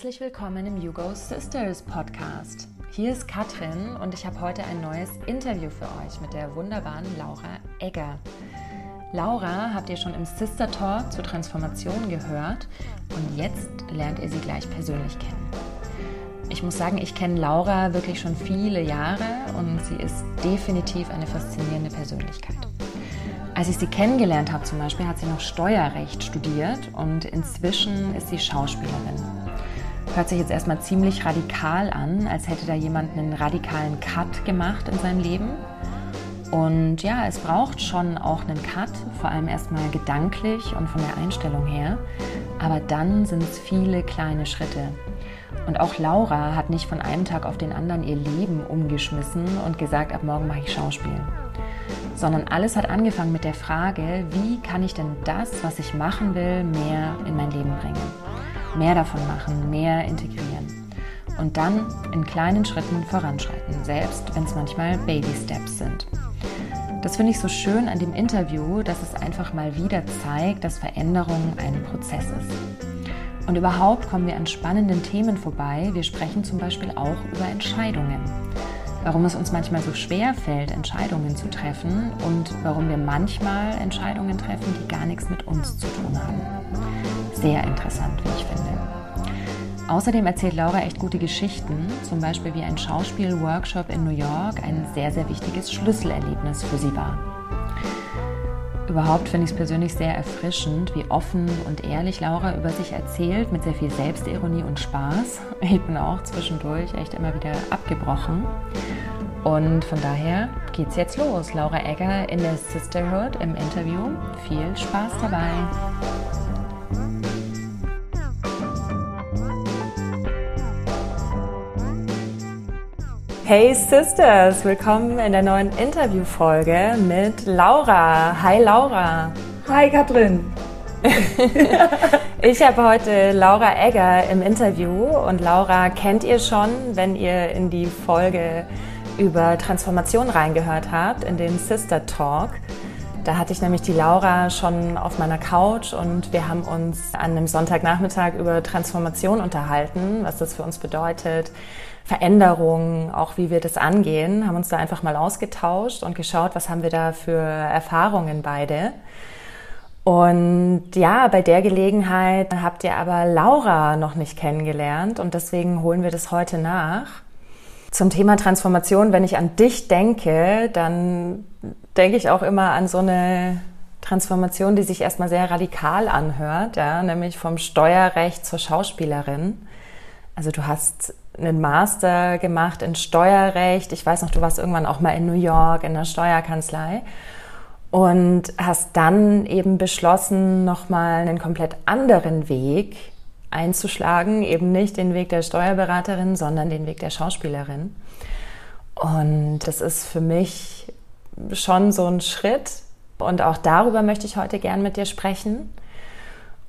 Herzlich willkommen im Hugo Sisters Podcast. Hier ist Katrin und ich habe heute ein neues Interview für euch mit der wunderbaren Laura Egger. Laura habt ihr schon im Sister Talk zur Transformation gehört und jetzt lernt ihr sie gleich persönlich kennen. Ich muss sagen, ich kenne Laura wirklich schon viele Jahre und sie ist definitiv eine faszinierende Persönlichkeit. Als ich sie kennengelernt habe zum Beispiel, hat sie noch Steuerrecht studiert und inzwischen ist sie Schauspielerin. Hört sich jetzt erstmal ziemlich radikal an, als hätte da jemand einen radikalen Cut gemacht in seinem Leben. Und ja, es braucht schon auch einen Cut, vor allem erstmal gedanklich und von der Einstellung her. Aber dann sind es viele kleine Schritte. Und auch Laura hat nicht von einem Tag auf den anderen ihr Leben umgeschmissen und gesagt, ab morgen mache ich Schauspiel sondern alles hat angefangen mit der Frage, wie kann ich denn das, was ich machen will, mehr in mein Leben bringen? Mehr davon machen, mehr integrieren. Und dann in kleinen Schritten voranschreiten, selbst wenn es manchmal Baby Steps sind. Das finde ich so schön an dem Interview, dass es einfach mal wieder zeigt, dass Veränderung ein Prozess ist. Und überhaupt kommen wir an spannenden Themen vorbei. Wir sprechen zum Beispiel auch über Entscheidungen warum es uns manchmal so schwer fällt, Entscheidungen zu treffen und warum wir manchmal Entscheidungen treffen, die gar nichts mit uns zu tun haben. Sehr interessant, wie ich finde. Außerdem erzählt Laura echt gute Geschichten, zum Beispiel wie ein Schauspielworkshop in New York ein sehr, sehr wichtiges Schlüsselerlebnis für sie war. Überhaupt finde ich es persönlich sehr erfrischend, wie offen und ehrlich Laura über sich erzählt, mit sehr viel Selbstironie und Spaß. Ich bin auch zwischendurch echt immer wieder abgebrochen. Und von daher geht's jetzt los. Laura Egger in der Sisterhood im Interview. Viel Spaß dabei. Hey Sisters, willkommen in der neuen Interviewfolge mit Laura. Hi Laura. Hi Katrin. ich habe heute Laura Egger im Interview und Laura kennt ihr schon, wenn ihr in die Folge über Transformation reingehört habt, in den Sister Talk. Da hatte ich nämlich die Laura schon auf meiner Couch und wir haben uns an einem Sonntagnachmittag über Transformation unterhalten, was das für uns bedeutet, Veränderungen, auch wie wir das angehen, haben uns da einfach mal ausgetauscht und geschaut, was haben wir da für Erfahrungen beide. Und ja, bei der Gelegenheit habt ihr aber Laura noch nicht kennengelernt und deswegen holen wir das heute nach. Zum Thema Transformation, wenn ich an dich denke, dann denke ich auch immer an so eine Transformation, die sich erstmal sehr radikal anhört, ja, nämlich vom Steuerrecht zur Schauspielerin. Also du hast einen Master gemacht in Steuerrecht. Ich weiß noch, du warst irgendwann auch mal in New York in der Steuerkanzlei und hast dann eben beschlossen, nochmal einen komplett anderen Weg einzuschlagen, eben nicht den Weg der Steuerberaterin, sondern den Weg der Schauspielerin. Und das ist für mich schon so ein Schritt. Und auch darüber möchte ich heute gern mit dir sprechen.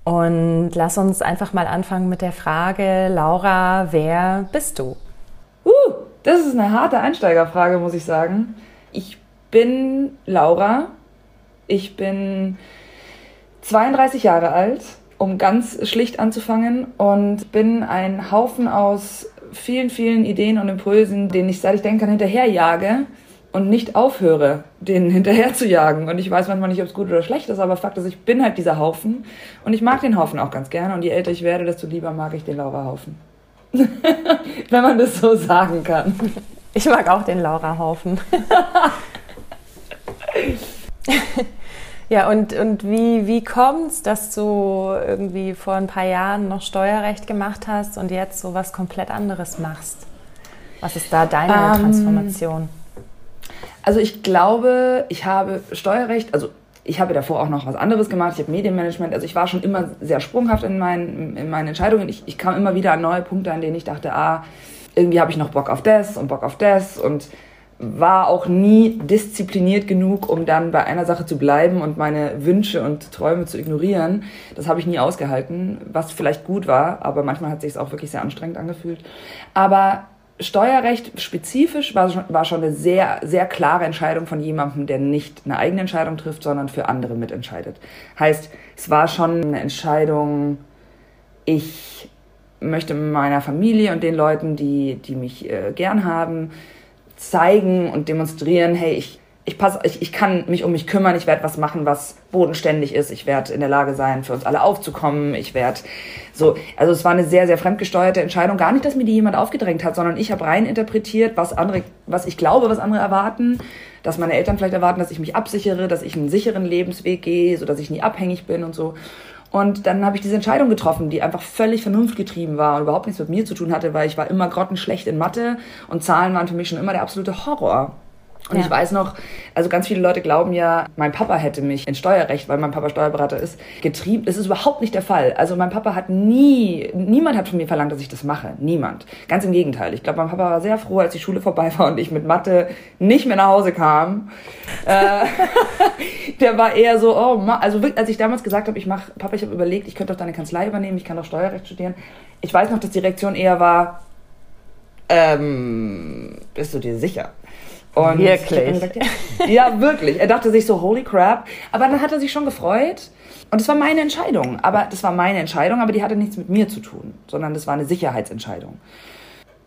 Und lass uns einfach mal anfangen mit der Frage, Laura, wer bist du? Uh, das ist eine harte Einsteigerfrage, muss ich sagen. Ich bin Laura. Ich bin 32 Jahre alt, um ganz schlicht anzufangen, und bin ein Haufen aus vielen, vielen Ideen und Impulsen, denen ich, seit ich denken kann, hinterherjage und nicht aufhöre, denen hinterher zu jagen. Und ich weiß manchmal nicht, ob es gut oder schlecht ist, aber Fakt ist, ich bin halt dieser Haufen und ich mag den Haufen auch ganz gerne. Und je älter ich werde, desto lieber mag ich den Laura-Haufen. Wenn man das so sagen kann. Ich mag auch den Laura-Haufen. ja, und, und wie, wie kommt es, dass du irgendwie vor ein paar Jahren noch Steuerrecht gemacht hast und jetzt so was komplett anderes machst? Was ist da deine ähm, Transformation? Also ich glaube, ich habe Steuerrecht, also ich habe davor auch noch was anderes gemacht. Ich habe Medienmanagement. Also ich war schon immer sehr sprunghaft in meinen, in meinen Entscheidungen. Ich, ich kam immer wieder an neue Punkte, an denen ich dachte, ah, irgendwie habe ich noch Bock auf das und Bock auf das und war auch nie diszipliniert genug, um dann bei einer Sache zu bleiben und meine Wünsche und Träume zu ignorieren. Das habe ich nie ausgehalten, was vielleicht gut war, aber manchmal hat sich es auch wirklich sehr anstrengend angefühlt. Aber Steuerrecht spezifisch war, schon, war schon eine sehr, sehr klare Entscheidung von jemandem, der nicht eine eigene Entscheidung trifft, sondern für andere mitentscheidet. Heißt, es war schon eine Entscheidung, ich möchte meiner Familie und den Leuten, die, die mich äh, gern haben, zeigen und demonstrieren, hey, ich, ich, pass, ich, ich kann mich um mich kümmern, ich werde was machen, was bodenständig ist, ich werde in der Lage sein, für uns alle aufzukommen, ich werde so, also es war eine sehr, sehr fremdgesteuerte Entscheidung, gar nicht, dass mir die jemand aufgedrängt hat, sondern ich habe rein interpretiert, was andere, was ich glaube, was andere erwarten, dass meine Eltern vielleicht erwarten, dass ich mich absichere, dass ich einen sicheren Lebensweg gehe, so dass ich nie abhängig bin und so. Und dann habe ich diese Entscheidung getroffen, die einfach völlig vernunftgetrieben war und überhaupt nichts mit mir zu tun hatte, weil ich war immer grottenschlecht in Mathe und Zahlen waren für mich schon immer der absolute Horror. Und ja. ich weiß noch, also ganz viele Leute glauben ja, mein Papa hätte mich in Steuerrecht, weil mein Papa Steuerberater ist, getrieben. Das ist überhaupt nicht der Fall. Also mein Papa hat nie, niemand hat von mir verlangt, dass ich das mache. Niemand. Ganz im Gegenteil. Ich glaube, mein Papa war sehr froh, als die Schule vorbei war und ich mit Mathe nicht mehr nach Hause kam. äh, der war eher so, oh, also als ich damals gesagt habe, ich mache, Papa, ich habe überlegt, ich könnte doch deine Kanzlei übernehmen, ich kann doch Steuerrecht studieren. Ich weiß noch, dass die Reaktion eher war, ähm, bist du dir sicher? Und wirklich? Gesagt, ja. ja, wirklich. Er dachte sich so, holy crap. Aber dann hat er sich schon gefreut. Und es war meine Entscheidung. Aber das war meine Entscheidung, aber die hatte nichts mit mir zu tun, sondern das war eine Sicherheitsentscheidung.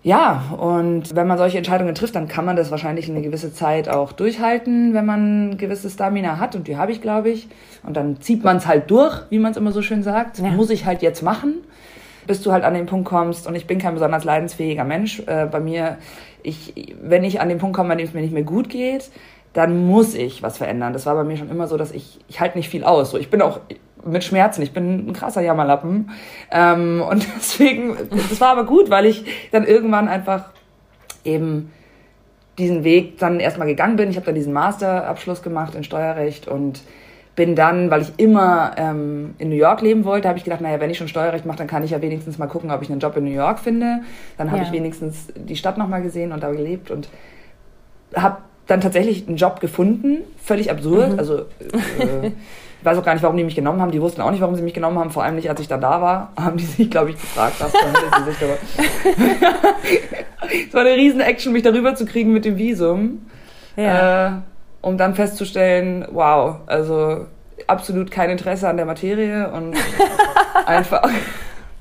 Ja, und wenn man solche Entscheidungen trifft, dann kann man das wahrscheinlich eine gewisse Zeit auch durchhalten, wenn man gewisse Stamina hat. Und die habe ich, glaube ich. Und dann zieht man es halt durch, wie man es immer so schön sagt. Ja. Muss ich halt jetzt machen, bis du halt an den Punkt kommst. Und ich bin kein besonders leidensfähiger Mensch. Äh, bei mir ich, wenn ich an den Punkt komme, an dem es mir nicht mehr gut geht, dann muss ich was verändern. Das war bei mir schon immer so, dass ich, ich halte nicht viel aus. So, ich bin auch mit Schmerzen, ich bin ein krasser Jammerlappen. Ähm, und deswegen, das war aber gut, weil ich dann irgendwann einfach eben diesen Weg dann erstmal gegangen bin. Ich habe dann diesen Masterabschluss gemacht in Steuerrecht und bin dann, weil ich immer ähm, in New York leben wollte, habe ich gedacht, naja, wenn ich schon Steuerrecht mache, dann kann ich ja wenigstens mal gucken, ob ich einen Job in New York finde. Dann habe ja. ich wenigstens die Stadt nochmal gesehen und da gelebt und habe dann tatsächlich einen Job gefunden, völlig absurd. Mhm. Also äh, ich weiß auch gar nicht, warum die mich genommen haben. Die wussten auch nicht, warum sie mich genommen haben. Vor allem nicht, als ich dann da war, haben die sich, glaube ich, gefragt, was Es war eine riesen Action, mich darüber zu kriegen mit dem Visum. Ja. Äh, um dann festzustellen, wow, also absolut kein Interesse an der Materie und einfach,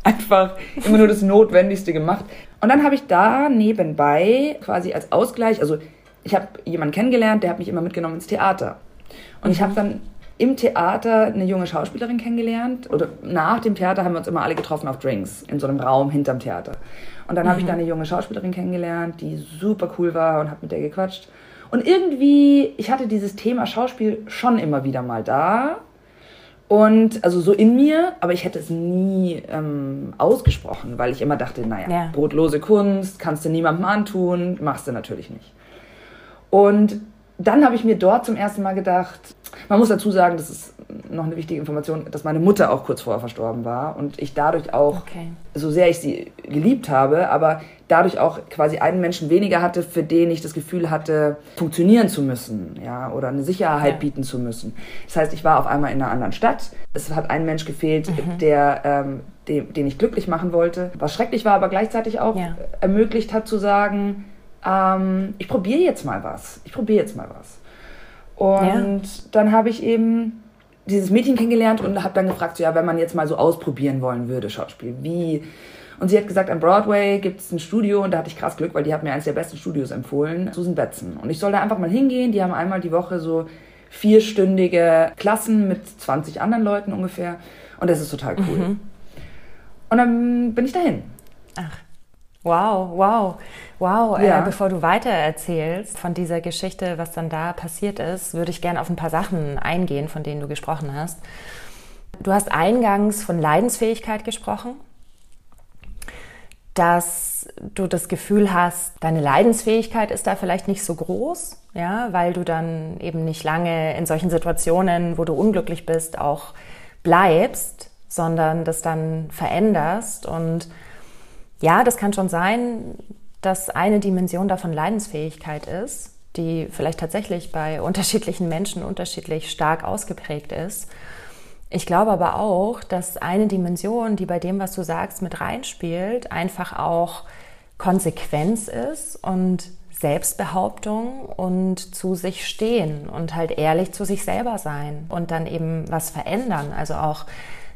einfach immer nur das Notwendigste gemacht. Und dann habe ich da nebenbei quasi als Ausgleich, also ich habe jemanden kennengelernt, der hat mich immer mitgenommen ins Theater. Und ich habe dann im Theater eine junge Schauspielerin kennengelernt. Oder nach dem Theater haben wir uns immer alle getroffen auf Drinks in so einem Raum hinterm Theater. Und dann mhm. habe ich mhm. da eine junge Schauspielerin kennengelernt, die super cool war und habe mit der gequatscht. Und irgendwie, ich hatte dieses Thema Schauspiel schon immer wieder mal da. Und also so in mir, aber ich hätte es nie ähm, ausgesprochen, weil ich immer dachte, naja, ja. brotlose Kunst, kannst du niemandem antun, machst du natürlich nicht. Und dann habe ich mir dort zum ersten Mal gedacht, man muss dazu sagen, das ist noch eine wichtige Information, dass meine Mutter auch kurz vorher verstorben war und ich dadurch auch, okay. so sehr ich sie geliebt habe, aber dadurch auch quasi einen Menschen weniger hatte, für den ich das Gefühl hatte, funktionieren zu müssen, ja, oder eine Sicherheit ja. bieten zu müssen. Das heißt, ich war auf einmal in einer anderen Stadt. Es hat ein Mensch gefehlt, mhm. der, ähm, den, den ich glücklich machen wollte. Was schrecklich war, aber gleichzeitig auch ja. ermöglicht hat zu sagen, ähm, ich probiere jetzt mal was. Ich probiere jetzt mal was. Und ja. dann habe ich eben dieses Mädchen kennengelernt und habe dann gefragt, so, ja, wenn man jetzt mal so ausprobieren wollen würde, Schauspiel, wie? Und sie hat gesagt, am Broadway gibt es ein Studio und da hatte ich krass Glück, weil die hat mir eines der besten Studios empfohlen, Susan Betzen. Und ich soll da einfach mal hingehen. Die haben einmal die Woche so vierstündige Klassen mit 20 anderen Leuten ungefähr. Und das ist total cool. Mhm. Und dann bin ich dahin. Ach. Wow, wow, wow. Äh, ja. Äh, bevor du weiter erzählst von dieser Geschichte, was dann da passiert ist, würde ich gerne auf ein paar Sachen eingehen, von denen du gesprochen hast. Du hast eingangs von Leidensfähigkeit gesprochen, dass du das Gefühl hast, deine Leidensfähigkeit ist da vielleicht nicht so groß, ja, weil du dann eben nicht lange in solchen Situationen, wo du unglücklich bist, auch bleibst, sondern das dann veränderst und ja, das kann schon sein, dass eine Dimension davon Leidensfähigkeit ist, die vielleicht tatsächlich bei unterschiedlichen Menschen unterschiedlich stark ausgeprägt ist. Ich glaube aber auch, dass eine Dimension, die bei dem, was du sagst, mit reinspielt, einfach auch Konsequenz ist und Selbstbehauptung und zu sich stehen und halt ehrlich zu sich selber sein und dann eben was verändern. Also auch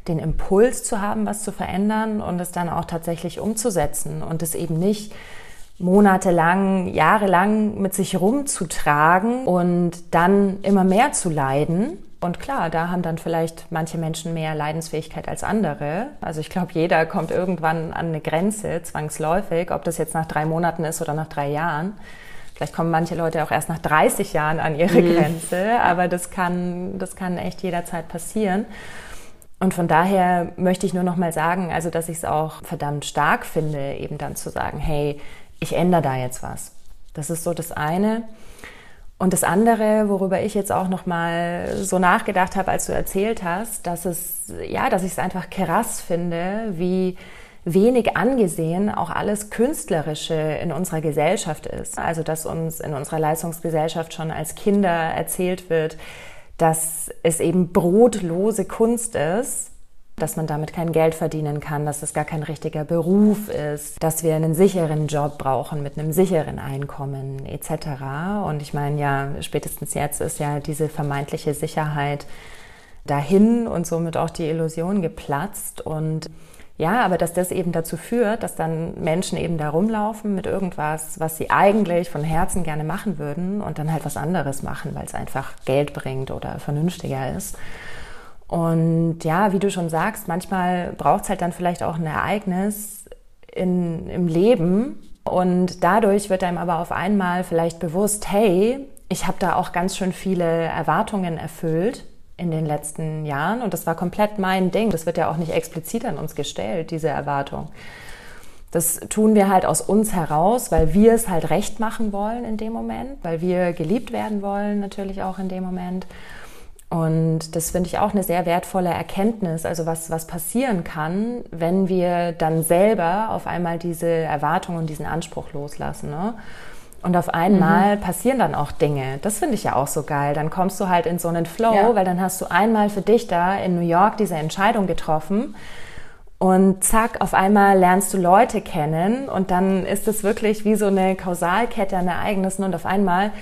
den Impuls zu haben, was zu verändern und es dann auch tatsächlich umzusetzen und es eben nicht monatelang, jahrelang mit sich rumzutragen und dann immer mehr zu leiden. Und klar, da haben dann vielleicht manche Menschen mehr Leidensfähigkeit als andere. Also ich glaube, jeder kommt irgendwann an eine Grenze, zwangsläufig, ob das jetzt nach drei Monaten ist oder nach drei Jahren. Vielleicht kommen manche Leute auch erst nach 30 Jahren an ihre mhm. Grenze, aber das kann, das kann echt jederzeit passieren. Und von daher möchte ich nur noch mal sagen, also dass ich es auch verdammt stark finde, eben dann zu sagen, hey, ich ändere da jetzt was. Das ist so das eine. Und das andere, worüber ich jetzt auch noch mal so nachgedacht habe, als du erzählt hast, dass es ja, dass ich es einfach krass finde, wie wenig angesehen auch alles Künstlerische in unserer Gesellschaft ist. Also dass uns in unserer Leistungsgesellschaft schon als Kinder erzählt wird, dass es eben brotlose Kunst ist dass man damit kein Geld verdienen kann, dass es gar kein richtiger Beruf ist, dass wir einen sicheren Job brauchen mit einem sicheren Einkommen etc. Und ich meine ja, spätestens jetzt ist ja diese vermeintliche Sicherheit dahin und somit auch die Illusion geplatzt und ja, aber dass das eben dazu führt, dass dann Menschen eben da rumlaufen mit irgendwas, was sie eigentlich von Herzen gerne machen würden und dann halt was anderes machen, weil es einfach Geld bringt oder vernünftiger ist. Und ja, wie du schon sagst, manchmal braucht es halt dann vielleicht auch ein Ereignis in, im Leben. Und dadurch wird einem aber auf einmal vielleicht bewusst, hey, ich habe da auch ganz schön viele Erwartungen erfüllt in den letzten Jahren. Und das war komplett mein Ding. Das wird ja auch nicht explizit an uns gestellt, diese Erwartung. Das tun wir halt aus uns heraus, weil wir es halt recht machen wollen in dem Moment, weil wir geliebt werden wollen natürlich auch in dem Moment. Und das finde ich auch eine sehr wertvolle Erkenntnis, also was, was passieren kann, wenn wir dann selber auf einmal diese Erwartung und diesen Anspruch loslassen. Ne? Und auf einmal mhm. passieren dann auch Dinge. Das finde ich ja auch so geil. Dann kommst du halt in so einen Flow, ja. weil dann hast du einmal für dich da in New York diese Entscheidung getroffen. Und zack, auf einmal lernst du Leute kennen und dann ist es wirklich wie so eine Kausalkette an Ereignissen und auf einmal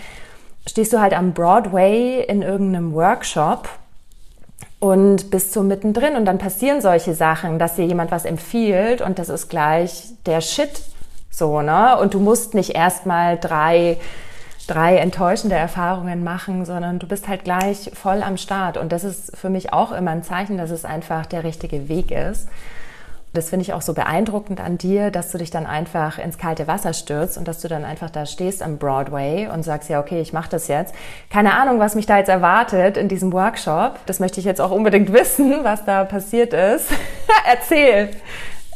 stehst du halt am Broadway in irgendeinem Workshop und bist so mittendrin und dann passieren solche Sachen, dass dir jemand was empfiehlt und das ist gleich der Shit so, ne? Und du musst nicht erstmal drei drei enttäuschende Erfahrungen machen, sondern du bist halt gleich voll am Start und das ist für mich auch immer ein Zeichen, dass es einfach der richtige Weg ist. Das finde ich auch so beeindruckend an dir, dass du dich dann einfach ins kalte Wasser stürzt und dass du dann einfach da stehst am Broadway und sagst, ja, okay, ich mache das jetzt. Keine Ahnung, was mich da jetzt erwartet in diesem Workshop. Das möchte ich jetzt auch unbedingt wissen, was da passiert ist. Erzähl.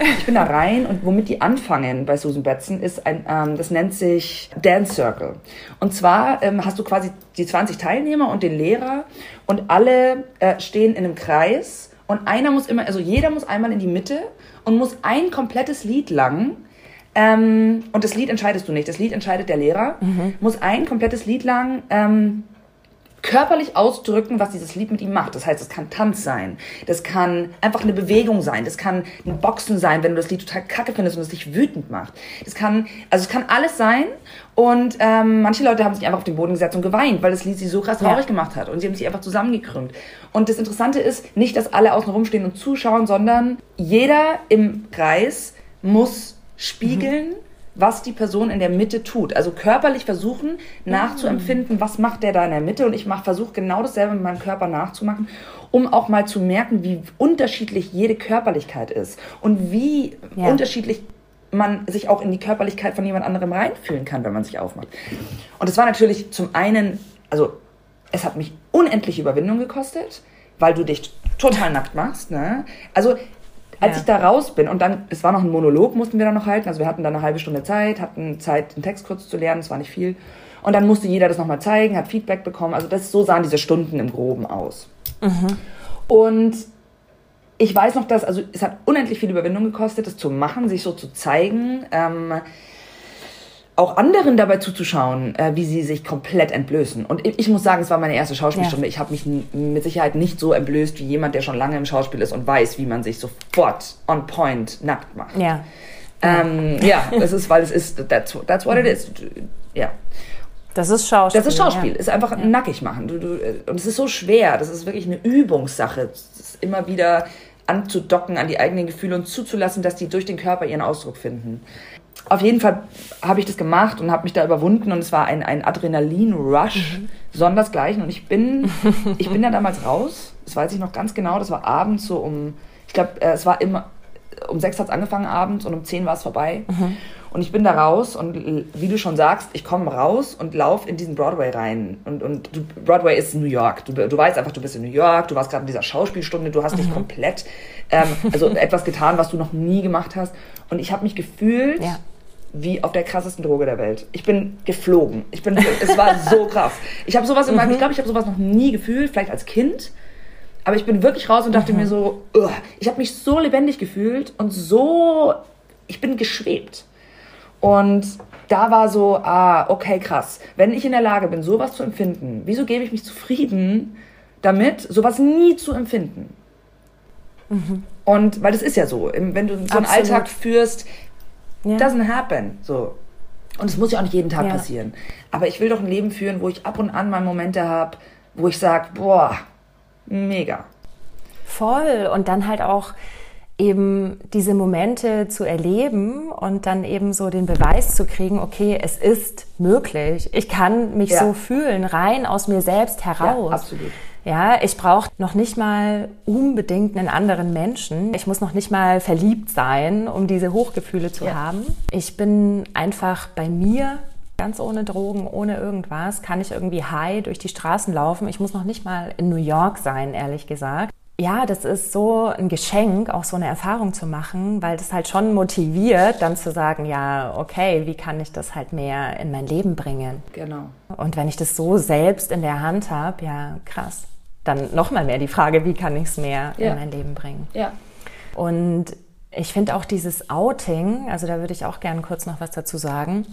Ich bin da rein und womit die anfangen bei Susan Betzen ist ein, ähm, das nennt sich Dance Circle. Und zwar ähm, hast du quasi die 20 Teilnehmer und den Lehrer und alle äh, stehen in einem Kreis und einer muss immer, also jeder muss einmal in die Mitte und muss ein komplettes Lied lang, ähm, und das Lied entscheidest du nicht, das Lied entscheidet der Lehrer, mhm. muss ein komplettes Lied lang ähm, körperlich ausdrücken, was dieses Lied mit ihm macht. Das heißt, es kann Tanz sein, das kann einfach eine Bewegung sein, das kann ein Boxen sein, wenn du das Lied total kacke findest und es dich wütend macht. Das kann, also es kann alles sein. Und ähm, manche Leute haben sich einfach auf den Boden gesetzt und geweint, weil das Lied sie so krass traurig ja. gemacht hat. Und sie haben sich einfach zusammengekrümmt. Und das Interessante ist nicht, dass alle außen rumstehen und zuschauen, sondern jeder im Kreis muss spiegeln, mhm was die Person in der Mitte tut. Also körperlich versuchen nachzuempfinden, was macht der da in der Mitte und ich versuche genau dasselbe mit meinem Körper nachzumachen, um auch mal zu merken, wie unterschiedlich jede Körperlichkeit ist und wie ja. unterschiedlich man sich auch in die Körperlichkeit von jemand anderem reinfühlen kann, wenn man sich aufmacht. Und es war natürlich zum einen, also es hat mich unendlich Überwindung gekostet, weil du dich total nackt machst. Ne? Also als ja. ich da raus bin und dann, es war noch ein Monolog, mussten wir dann noch halten. Also wir hatten dann eine halbe Stunde Zeit, hatten Zeit, den Text kurz zu lernen, es war nicht viel. Und dann musste jeder das nochmal zeigen, hat Feedback bekommen. Also das, so sahen diese Stunden im Groben aus. Mhm. Und ich weiß noch, dass, also es hat unendlich viel Überwindung gekostet, das zu machen, sich so zu zeigen. Ähm, auch anderen dabei zuzuschauen, äh, wie sie sich komplett entblößen. Und ich, ich muss sagen, es war meine erste Schauspielstunde. Ja. Ich habe mich mit Sicherheit nicht so entblößt wie jemand, der schon lange im Schauspiel ist und weiß, wie man sich sofort on point nackt macht. Ja. Ähm, ja, das ist, weil es ist, that's, that's what it is. Ja. Das ist Schauspiel. Das ist Schauspiel. Ja. Ist einfach ja. nackig machen. Du, du, und es ist so schwer. Das ist wirklich eine Übungssache. Es ist immer wieder anzudocken an die eigenen Gefühle und zuzulassen, dass die durch den Körper ihren Ausdruck finden. Auf jeden Fall habe ich das gemacht und habe mich da überwunden und es war ein, ein Adrenalin-Rush, mhm. sondersgleichen. Und ich bin, ich bin da damals raus, das weiß ich noch ganz genau, das war abends so um, ich glaube, äh, es war immer, um sechs hat es angefangen abends und um zehn war es vorbei. Mhm. Und ich bin da raus und wie du schon sagst, ich komme raus und laufe in diesen Broadway rein. Und, und du, Broadway ist New York. Du, du weißt einfach, du bist in New York, du warst gerade in dieser Schauspielstunde, du hast dich mhm. komplett, ähm, also etwas getan, was du noch nie gemacht hast. Und ich habe mich gefühlt ja. wie auf der krassesten Droge der Welt. Ich bin geflogen. Ich bin, es war so krass. Ich habe sowas in meinem, mhm. ich glaube, ich habe sowas noch nie gefühlt, vielleicht als Kind. Aber ich bin wirklich raus und dachte mhm. mir so, ugh. ich habe mich so lebendig gefühlt und so, ich bin geschwebt. Und da war so, ah, okay, krass. Wenn ich in der Lage bin, sowas zu empfinden, wieso gebe ich mich zufrieden damit, sowas nie zu empfinden? Mhm. Und weil das ist ja so, wenn du so einen Absolut. Alltag führst, ja. doesn't happen. So. Und es muss ja auch nicht jeden Tag ja. passieren. Aber ich will doch ein Leben führen, wo ich ab und an mal Momente habe, wo ich sage, boah, mega. Voll. Und dann halt auch eben diese Momente zu erleben und dann eben so den Beweis zu kriegen, okay, es ist möglich. Ich kann mich ja. so fühlen, rein aus mir selbst heraus. Ja, absolut. Ja, ich brauche noch nicht mal unbedingt einen anderen Menschen. Ich muss noch nicht mal verliebt sein, um diese Hochgefühle zu ja. haben. Ich bin einfach bei mir, ganz ohne Drogen, ohne irgendwas, kann ich irgendwie high durch die Straßen laufen. Ich muss noch nicht mal in New York sein, ehrlich gesagt ja, das ist so ein Geschenk, auch so eine Erfahrung zu machen, weil das halt schon motiviert, dann zu sagen, ja, okay, wie kann ich das halt mehr in mein Leben bringen? Genau. Und wenn ich das so selbst in der Hand habe, ja, krass. Dann nochmal mehr die Frage, wie kann ich es mehr ja. in mein Leben bringen? Ja. Und ich finde auch dieses Outing, also da würde ich auch gerne kurz noch was dazu sagen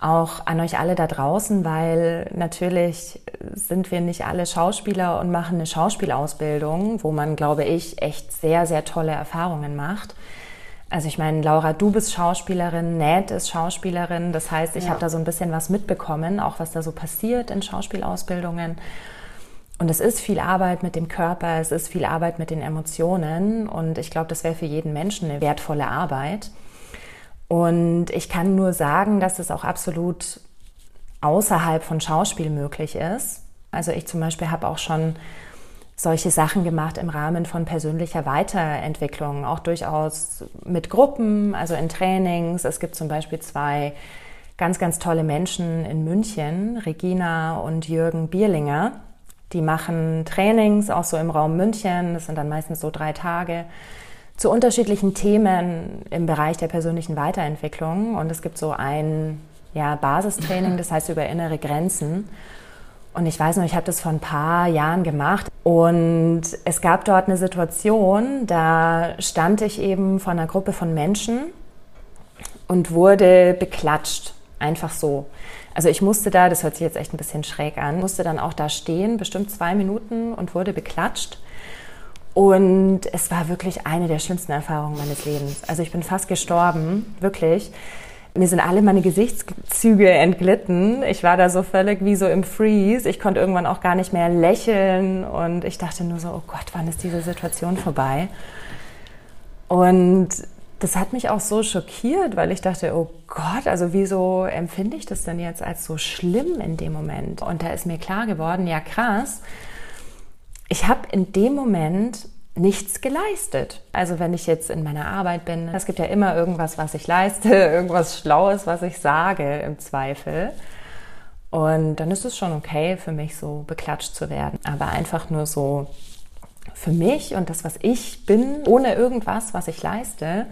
auch an euch alle da draußen, weil natürlich sind wir nicht alle Schauspieler und machen eine Schauspielausbildung, wo man, glaube ich, echt sehr, sehr tolle Erfahrungen macht. Also ich meine, Laura, du bist Schauspielerin, Ned ist Schauspielerin. Das heißt, ich ja. habe da so ein bisschen was mitbekommen, auch was da so passiert in Schauspielausbildungen. Und es ist viel Arbeit mit dem Körper, es ist viel Arbeit mit den Emotionen. Und ich glaube, das wäre für jeden Menschen eine wertvolle Arbeit. Und ich kann nur sagen, dass es auch absolut außerhalb von Schauspiel möglich ist. Also ich zum Beispiel habe auch schon solche Sachen gemacht im Rahmen von persönlicher Weiterentwicklung, auch durchaus mit Gruppen, also in Trainings. Es gibt zum Beispiel zwei ganz, ganz tolle Menschen in München, Regina und Jürgen Bierlinger. Die machen Trainings auch so im Raum München. Das sind dann meistens so drei Tage zu unterschiedlichen Themen im Bereich der persönlichen Weiterentwicklung. Und es gibt so ein ja, Basistraining, das heißt über innere Grenzen. Und ich weiß noch, ich habe das vor ein paar Jahren gemacht. Und es gab dort eine Situation, da stand ich eben vor einer Gruppe von Menschen und wurde beklatscht. Einfach so. Also ich musste da, das hört sich jetzt echt ein bisschen schräg an, musste dann auch da stehen, bestimmt zwei Minuten und wurde beklatscht. Und es war wirklich eine der schlimmsten Erfahrungen meines Lebens. Also ich bin fast gestorben, wirklich. Mir sind alle meine Gesichtszüge entglitten. Ich war da so völlig wie so im Freeze. Ich konnte irgendwann auch gar nicht mehr lächeln und ich dachte nur so, oh Gott, wann ist diese Situation vorbei? Und das hat mich auch so schockiert, weil ich dachte, oh Gott, also wieso empfinde ich das denn jetzt als so schlimm in dem Moment? Und da ist mir klar geworden, ja krass, ich habe in dem Moment nichts geleistet. Also wenn ich jetzt in meiner Arbeit bin, es gibt ja immer irgendwas, was ich leiste, irgendwas Schlaues, was ich sage im Zweifel. Und dann ist es schon okay für mich, so beklatscht zu werden. Aber einfach nur so für mich und das, was ich bin, ohne irgendwas, was ich leiste,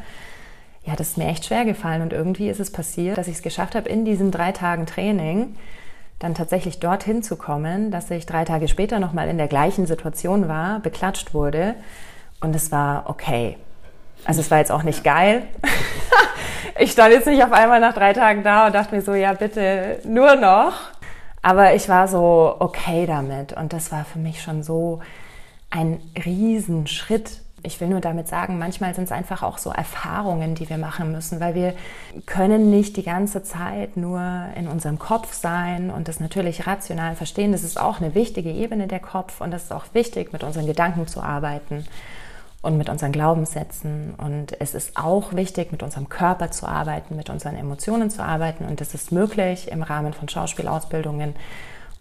ja, das ist mir echt schwer gefallen. Und irgendwie ist es passiert, dass ich es geschafft habe, in diesen drei Tagen Training dann tatsächlich dorthin zu kommen, dass ich drei Tage später nochmal in der gleichen Situation war, beklatscht wurde und es war okay. Also es war jetzt auch nicht geil. ich stand jetzt nicht auf einmal nach drei Tagen da und dachte mir so, ja bitte nur noch. Aber ich war so okay damit und das war für mich schon so ein Riesenschritt, ich will nur damit sagen, manchmal sind es einfach auch so Erfahrungen, die wir machen müssen, weil wir können nicht die ganze Zeit nur in unserem Kopf sein und das natürlich rational verstehen. Das ist auch eine wichtige Ebene der Kopf und das ist auch wichtig, mit unseren Gedanken zu arbeiten. und mit unseren Glaubenssätzen. Und es ist auch wichtig, mit unserem Körper zu arbeiten, mit unseren Emotionen zu arbeiten. Und das ist möglich im Rahmen von Schauspielausbildungen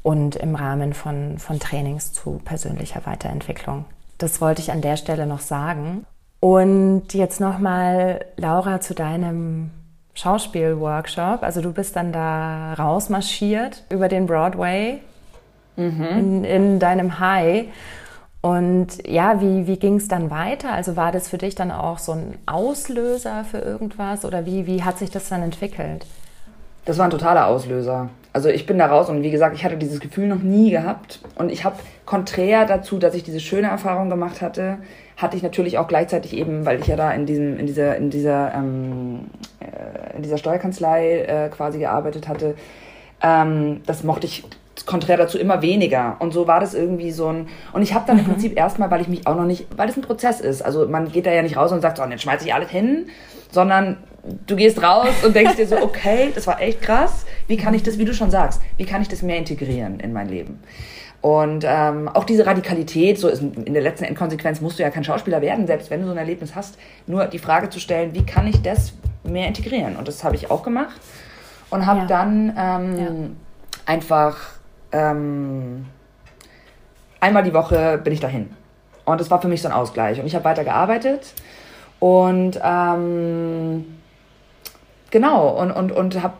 und im Rahmen von, von Trainings zu persönlicher Weiterentwicklung. Das wollte ich an der Stelle noch sagen. Und jetzt nochmal, Laura, zu deinem Schauspielworkshop. Also du bist dann da rausmarschiert über den Broadway mhm. in, in deinem High und ja, wie, wie ging es dann weiter? Also war das für dich dann auch so ein Auslöser für irgendwas oder wie, wie hat sich das dann entwickelt? Das war ein totaler Auslöser. Also ich bin da raus und wie gesagt, ich hatte dieses Gefühl noch nie gehabt. Und ich habe konträr dazu, dass ich diese schöne Erfahrung gemacht hatte, hatte ich natürlich auch gleichzeitig eben, weil ich ja da in diesem, in dieser, in dieser, ähm, äh, in dieser Steuerkanzlei äh, quasi gearbeitet hatte, ähm, das mochte ich konträr dazu immer weniger. Und so war das irgendwie so ein. Und ich habe dann mhm. im Prinzip erstmal, weil ich mich auch noch nicht, weil es ein Prozess ist. Also man geht da ja nicht raus und sagt, so, jetzt schmeiße ich alles hin, sondern du gehst raus und denkst dir so, okay, das war echt krass. Wie kann ich das, wie du schon sagst, wie kann ich das mehr integrieren in mein Leben? Und ähm, auch diese Radikalität, so ist in der letzten Endkonsequenz musst du ja kein Schauspieler werden, selbst wenn du so ein Erlebnis hast, nur die Frage zu stellen, wie kann ich das mehr integrieren? Und das habe ich auch gemacht und habe ja. dann ähm, ja. einfach ähm, einmal die Woche bin ich dahin. Und das war für mich so ein Ausgleich. Und ich habe weiter gearbeitet und ähm, genau und, und, und habe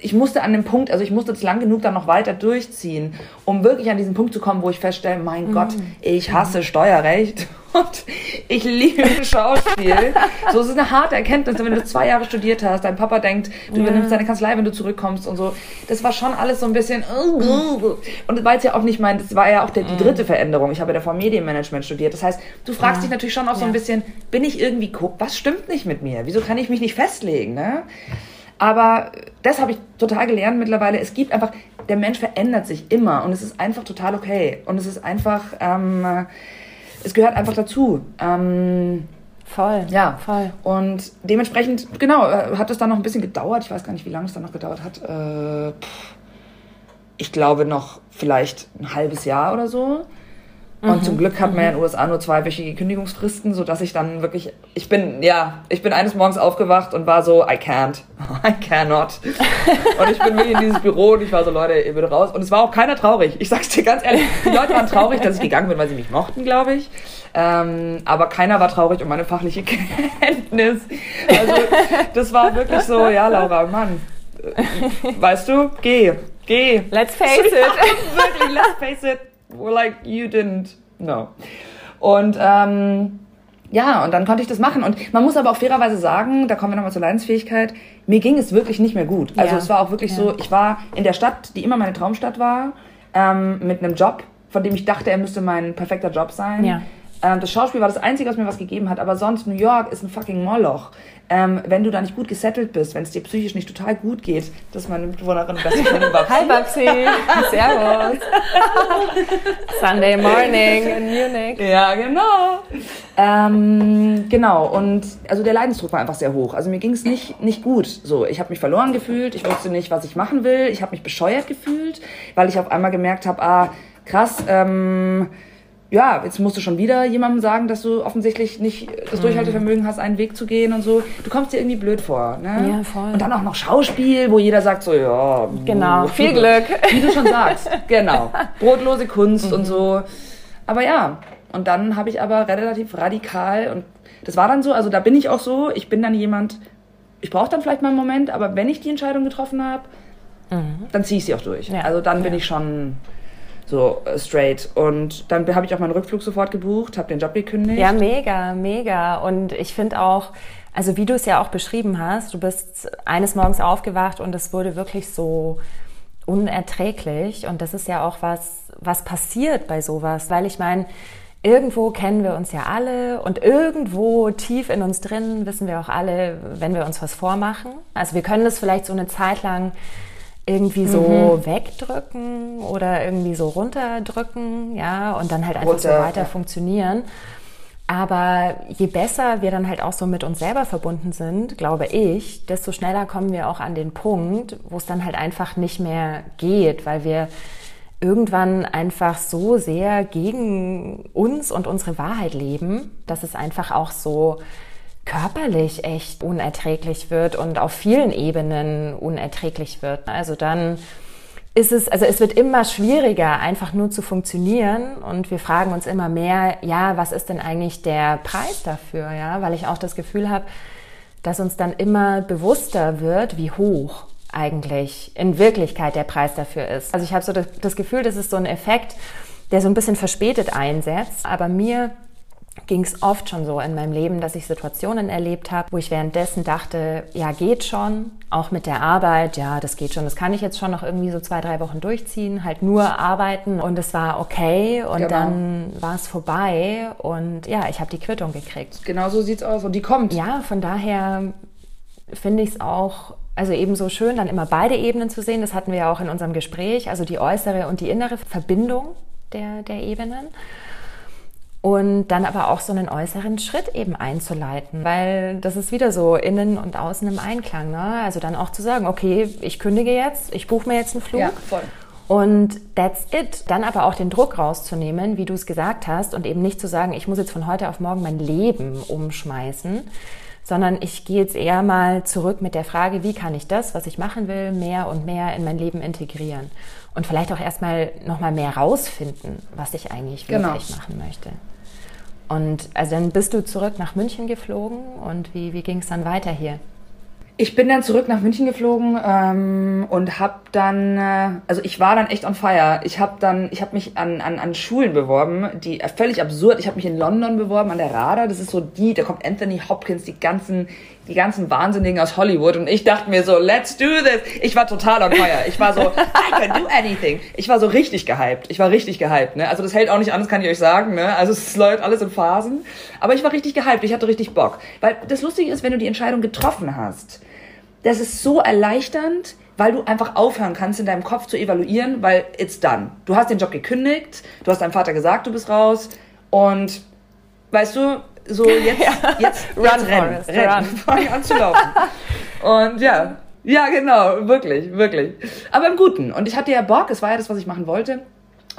ich musste an dem Punkt, also ich musste es lang genug dann noch weiter durchziehen, um wirklich an diesen Punkt zu kommen, wo ich feststelle, mein mhm. Gott, ich hasse Steuerrecht und ich liebe Schauspiel. so, es ist eine harte Erkenntnis, wenn du zwei Jahre studiert hast, dein Papa denkt, du ja. übernimmst deine Kanzlei, wenn du zurückkommst und so. Das war schon alles so ein bisschen, und das war jetzt ja auch nicht mein, das war ja auch der, die mhm. dritte Veränderung. Ich habe ja davor Medienmanagement studiert. Das heißt, du fragst ja. dich natürlich schon auch so ein bisschen, bin ich irgendwie, was stimmt nicht mit mir? Wieso kann ich mich nicht festlegen, ne? Aber das habe ich total gelernt mittlerweile. Es gibt einfach, der Mensch verändert sich immer und es ist einfach total okay. Und es ist einfach, ähm, es gehört einfach dazu. Ähm, voll. Ja, voll. Und dementsprechend, genau, äh, hat es dann noch ein bisschen gedauert. Ich weiß gar nicht, wie lange es dann noch gedauert hat. Äh, ich glaube noch vielleicht ein halbes Jahr oder so. Und mhm. zum Glück hat man ja in den USA nur zweiwöchige Kündigungsfristen, sodass ich dann wirklich, ich bin, ja, ich bin eines Morgens aufgewacht und war so, I can't, I cannot. und ich bin wirklich in dieses Büro und ich war so, Leute, ihr bitte raus. Und es war auch keiner traurig. Ich sag's dir ganz ehrlich, die Leute waren traurig, dass ich gegangen bin, weil sie mich mochten, glaube ich. Ähm, aber keiner war traurig um meine fachliche Kenntnis. Also, das war wirklich so, ja, Laura, Mann, weißt du, geh, geh. Let's face it. wirklich, let's face it were like, you didn't know. Und ähm, ja, und dann konnte ich das machen. Und man muss aber auch fairerweise sagen, da kommen wir nochmal zur Leidensfähigkeit, mir ging es wirklich nicht mehr gut. Also ja. es war auch wirklich ja. so, ich war in der Stadt, die immer meine Traumstadt war, ähm, mit einem Job, von dem ich dachte, er müsste mein perfekter Job sein. Ja. Ähm, das Schauspiel war das Einzige, was mir was gegeben hat, aber sonst New York ist ein fucking Moloch. Ähm, wenn du da nicht gut gesettelt bist, wenn es dir psychisch nicht total gut geht, das ist meine Mitbewohnerin beste Freundin Babsi. Hi Babsi, servus. Sunday morning in Munich. Ja, genau. Ähm, genau, und also der Leidensdruck war einfach sehr hoch. Also mir ging es nicht, nicht gut. So, ich habe mich verloren gefühlt, ich wusste nicht, was ich machen will, ich habe mich bescheuert gefühlt, weil ich auf einmal gemerkt habe, ah, krass, ähm, ja, jetzt musst du schon wieder jemandem sagen, dass du offensichtlich nicht das Durchhaltevermögen hast, einen Weg zu gehen und so. Du kommst dir irgendwie blöd vor. Ne? Ja, voll. Und dann auch noch Schauspiel, wo jeder sagt so, ja. Genau, viel Glück. Wie du schon sagst, genau. Brotlose Kunst mhm. und so. Aber ja, und dann habe ich aber relativ radikal und das war dann so, also da bin ich auch so, ich bin dann jemand, ich brauche dann vielleicht mal einen Moment, aber wenn ich die Entscheidung getroffen habe, mhm. dann ziehe ich sie auch durch. Ja. Also dann bin ja. ich schon so äh, straight. Und dann habe ich auch meinen Rückflug sofort gebucht, habe den Job gekündigt. Ja, mega, mega. Und ich finde auch, also wie du es ja auch beschrieben hast, du bist eines Morgens aufgewacht und es wurde wirklich so unerträglich. Und das ist ja auch was, was passiert bei sowas. Weil ich meine, irgendwo kennen wir uns ja alle und irgendwo tief in uns drin wissen wir auch alle, wenn wir uns was vormachen. Also wir können das vielleicht so eine Zeit lang irgendwie so mhm. wegdrücken oder irgendwie so runterdrücken, ja, und dann halt einfach Runter, so weiter ja. funktionieren. Aber je besser wir dann halt auch so mit uns selber verbunden sind, glaube ich, desto schneller kommen wir auch an den Punkt, wo es dann halt einfach nicht mehr geht, weil wir irgendwann einfach so sehr gegen uns und unsere Wahrheit leben, dass es einfach auch so körperlich echt unerträglich wird und auf vielen Ebenen unerträglich wird. Also dann ist es, also es wird immer schwieriger, einfach nur zu funktionieren und wir fragen uns immer mehr, ja, was ist denn eigentlich der Preis dafür, ja, weil ich auch das Gefühl habe, dass uns dann immer bewusster wird, wie hoch eigentlich in Wirklichkeit der Preis dafür ist. Also ich habe so das, Gefühl, das ist so ein Effekt, der so ein bisschen verspätet einsetzt, aber mir ging es oft schon so in meinem Leben, dass ich Situationen erlebt habe, wo ich währenddessen dachte, ja, geht schon, auch mit der Arbeit, ja, das geht schon, das kann ich jetzt schon noch irgendwie so zwei, drei Wochen durchziehen, halt nur arbeiten und es war okay und genau. dann war es vorbei und ja, ich habe die Quittung gekriegt. Genau so sieht's aus und die kommt. Ja, von daher finde ich es auch also ebenso schön, dann immer beide Ebenen zu sehen. Das hatten wir ja auch in unserem Gespräch, also die äußere und die innere Verbindung der, der Ebenen und dann aber auch so einen äußeren Schritt eben einzuleiten, weil das ist wieder so innen und außen im Einklang. Ne? Also dann auch zu sagen, okay, ich kündige jetzt, ich buche mir jetzt einen Flug. Ja, voll. Und that's it. Dann aber auch den Druck rauszunehmen, wie du es gesagt hast, und eben nicht zu sagen, ich muss jetzt von heute auf morgen mein Leben umschmeißen, sondern ich gehe jetzt eher mal zurück mit der Frage, wie kann ich das, was ich machen will, mehr und mehr in mein Leben integrieren und vielleicht auch erstmal nochmal mehr rausfinden, was ich eigentlich genau. wirklich genau. machen möchte. Und also dann bist du zurück nach München geflogen und wie, wie ging es dann weiter hier? Ich bin dann zurück nach München geflogen ähm, und habe dann, äh, also ich war dann echt on fire. Ich habe dann, ich habe mich an, an, an Schulen beworben, die äh, völlig absurd. Ich habe mich in London beworben an der RADA. Das ist so die, da kommt Anthony Hopkins, die ganzen, die ganzen Wahnsinnigen aus Hollywood. Und ich dachte mir so, let's do this. Ich war total on fire. Ich war so, I can do anything. Ich war so richtig gehypt. Ich war richtig gehypt. Ne? Also das hält auch nicht an, das kann ich euch sagen. Ne? Also es läuft alles in Phasen. Aber ich war richtig gehypt. Ich hatte richtig Bock. Weil das Lustige ist, wenn du die Entscheidung getroffen hast das ist so erleichternd, weil du einfach aufhören kannst, in deinem Kopf zu evaluieren, weil it's done. Du hast den Job gekündigt, du hast deinem Vater gesagt, du bist raus und weißt du, so jetzt, ja. jetzt, run, jetzt rennen, Forrest, rennen, fang an zu laufen. und ja, ja, genau, wirklich, wirklich. Aber im Guten. Und ich hatte ja Bock, es war ja das, was ich machen wollte.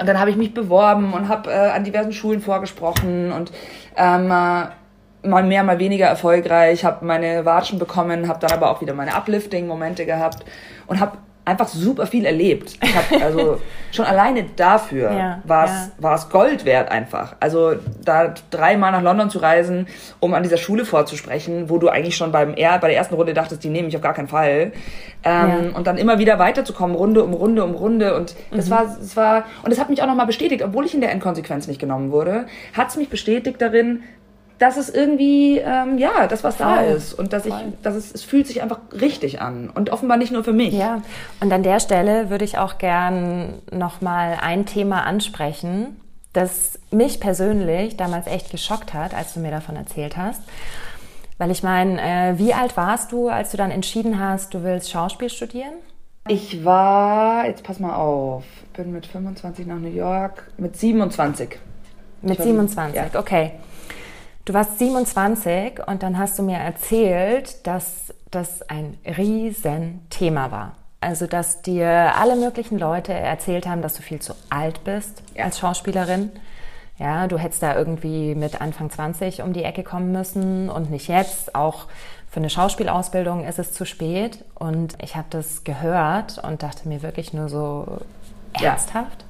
Und dann habe ich mich beworben und habe äh, an diversen Schulen vorgesprochen und ähm, äh, mal mehr, mal weniger erfolgreich, habe meine Watschen bekommen, habe dann aber auch wieder meine Uplifting-Momente gehabt und habe einfach super viel erlebt. Ich hab, also schon alleine dafür ja, war es ja. war es Gold wert einfach. Also da dreimal nach London zu reisen, um an dieser Schule vorzusprechen, wo du eigentlich schon beim er bei der ersten Runde dachtest, die nehme ich auf gar keinen Fall. Ähm, ja. Und dann immer wieder weiterzukommen, Runde um Runde um Runde. Und das mhm. war, das war, und das hat mich auch nochmal bestätigt, obwohl ich in der Endkonsequenz nicht genommen wurde, hat es mich bestätigt darin, dass es irgendwie, ähm, ja, das, was Voll. da ist. Und dass Voll. ich, dass es, es fühlt sich einfach richtig an. Und offenbar nicht nur für mich. Ja, und an der Stelle würde ich auch gern nochmal ein Thema ansprechen, das mich persönlich damals echt geschockt hat, als du mir davon erzählt hast. Weil ich meine, äh, wie alt warst du, als du dann entschieden hast, du willst Schauspiel studieren? Ich war, jetzt pass mal auf, bin mit 25 nach New York, mit 27. Mit 27, ja. okay. Du warst 27 und dann hast du mir erzählt, dass das ein Riesenthema war. Also, dass dir alle möglichen Leute erzählt haben, dass du viel zu alt bist ja. als Schauspielerin. Ja, du hättest da irgendwie mit Anfang 20 um die Ecke kommen müssen und nicht jetzt. Auch für eine Schauspielausbildung ist es zu spät. Und ich habe das gehört und dachte mir wirklich nur so ernsthaft.